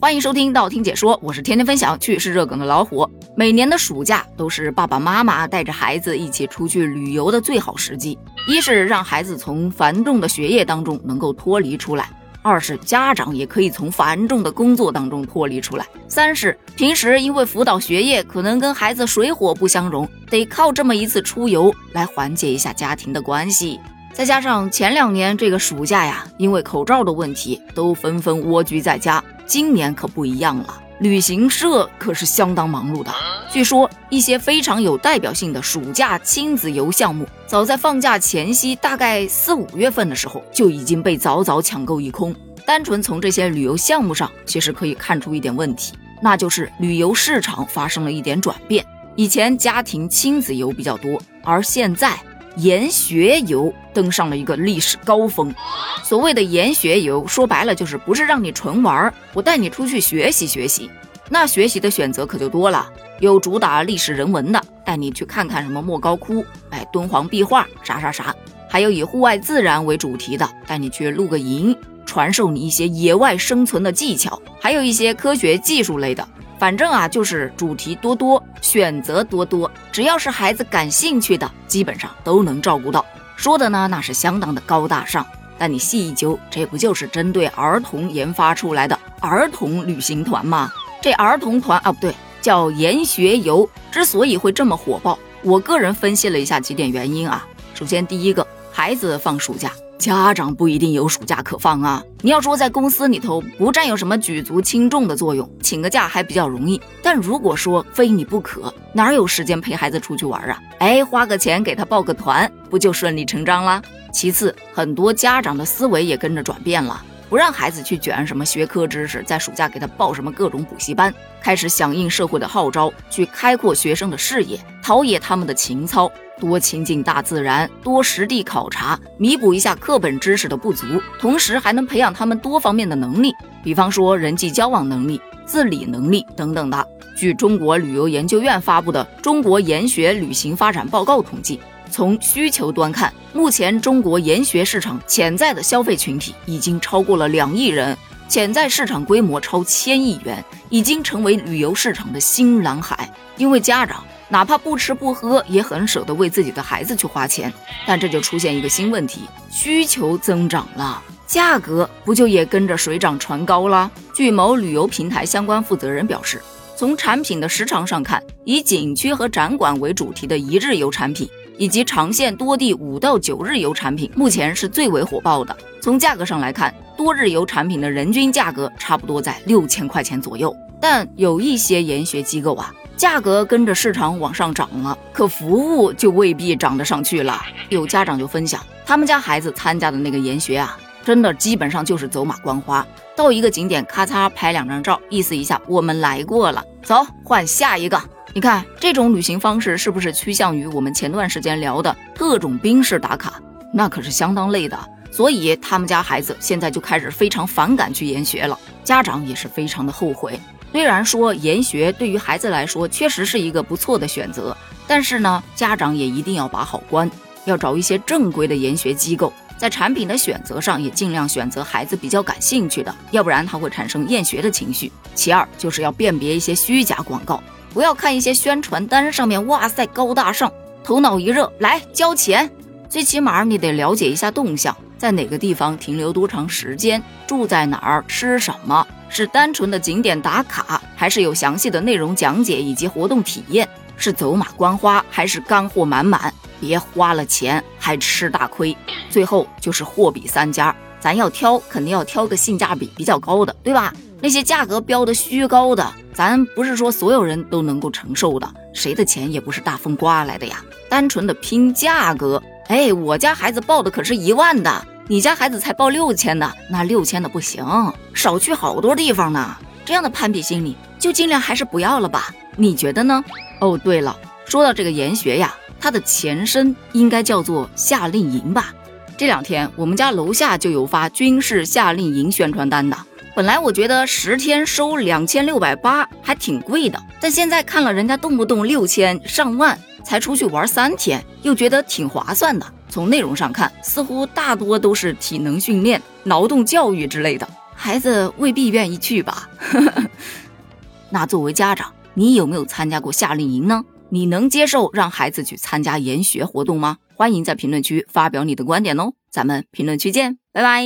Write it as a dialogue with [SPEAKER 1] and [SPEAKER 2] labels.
[SPEAKER 1] 欢迎收听道听解说，我是天天分享趣事热梗的老虎。每年的暑假都是爸爸妈妈带着孩子一起出去旅游的最好时机，一是让孩子从繁重的学业当中能够脱离出来，二是家长也可以从繁重的工作当中脱离出来，三是平时因为辅导学业可能跟孩子水火不相容，得靠这么一次出游来缓解一下家庭的关系。再加上前两年这个暑假呀，因为口罩的问题，都纷纷蜗居在家。今年可不一样了，旅行社可是相当忙碌的。据说一些非常有代表性的暑假亲子游项目，早在放假前夕，大概四五月份的时候，就已经被早早抢购一空。单纯从这些旅游项目上，其实可以看出一点问题，那就是旅游市场发生了一点转变。以前家庭亲子游比较多，而现在。研学游登上了一个历史高峰。所谓的研学游，说白了就是不是让你纯玩儿，我带你出去学习学习。那学习的选择可就多了，有主打历史人文的，带你去看看什么莫高窟，哎，敦煌壁画，啥啥啥；还有以户外自然为主题的，带你去露个营，传授你一些野外生存的技巧；还有一些科学技术类的。反正啊，就是主题多多，选择多多，只要是孩子感兴趣的，基本上都能照顾到。说的呢，那是相当的高大上。但你细一究，这不就是针对儿童研发出来的儿童旅行团吗？这儿童团啊，不对，叫研学游。之所以会这么火爆，我个人分析了一下几点原因啊。首先，第一个，孩子放暑假。家长不一定有暑假可放啊！你要说在公司里头不占有什么举足轻重的作用，请个假还比较容易。但如果说非你不可，哪有时间陪孩子出去玩啊？哎，花个钱给他报个团，不就顺理成章啦？其次，很多家长的思维也跟着转变了，不让孩子去卷什么学科知识，在暑假给他报什么各种补习班，开始响应社会的号召，去开阔学生的视野，陶冶他们的情操。多亲近大自然，多实地考察，弥补一下课本知识的不足，同时还能培养他们多方面的能力，比方说人际交往能力、自理能力等等的。据中国旅游研究院发布的《中国研学旅行发展报告》统计，从需求端看，目前中国研学市场潜在的消费群体已经超过了两亿人，潜在市场规模超千亿元，已经成为旅游市场的新蓝海。因为家长。哪怕不吃不喝，也很舍得为自己的孩子去花钱。但这就出现一个新问题：需求增长了，价格不就也跟着水涨船高了？据某旅游平台相关负责人表示，从产品的时长上看，以景区和展馆为主题的一日游产品，以及长线多地五到九日游产品，目前是最为火爆的。从价格上来看，多日游产品的人均价格差不多在六千块钱左右。但有一些研学机构啊。价格跟着市场往上涨了，可服务就未必涨得上去了。有家长就分享，他们家孩子参加的那个研学啊，真的基本上就是走马观花，到一个景点咔嚓拍两张照，意思一下我们来过了，走换下一个。你看这种旅行方式是不是趋向于我们前段时间聊的特种兵式打卡？那可是相当累的，所以他们家孩子现在就开始非常反感去研学了，家长也是非常的后悔。虽然说研学对于孩子来说确实是一个不错的选择，但是呢，家长也一定要把好关，要找一些正规的研学机构，在产品的选择上也尽量选择孩子比较感兴趣的，要不然他会产生厌学的情绪。其二就是要辨别一些虚假广告，不要看一些宣传单上面，哇塞高大上，头脑一热来交钱，最起码你得了解一下动向，在哪个地方停留多长时间，住在哪儿，吃什么。是单纯的景点打卡，还是有详细的内容讲解以及活动体验？是走马观花，还是干货满满？别花了钱还吃大亏。最后就是货比三家，咱要挑，肯定要挑个性价比比较高的，对吧？那些价格标的虚高的，咱不是说所有人都能够承受的，谁的钱也不是大风刮来的呀。单纯的拼价格，哎，我家孩子报的可是一万的。你家孩子才报六千的，那六千的不行，少去好多地方呢。这样的攀比心理，就尽量还是不要了吧？你觉得呢？哦，对了，说到这个研学呀，它的前身应该叫做夏令营吧？这两天我们家楼下就有发军事夏令营宣传单的。本来我觉得十天收两千六百八还挺贵的，但现在看了人家动不动六千上万才出去玩三天，又觉得挺划算的。从内容上看，似乎大多都是体能训练、劳动教育之类的。孩子未必愿意去吧？那作为家长，你有没有参加过夏令营呢？你能接受让孩子去参加研学活动吗？欢迎在评论区发表你的观点哦，咱们评论区见，拜拜。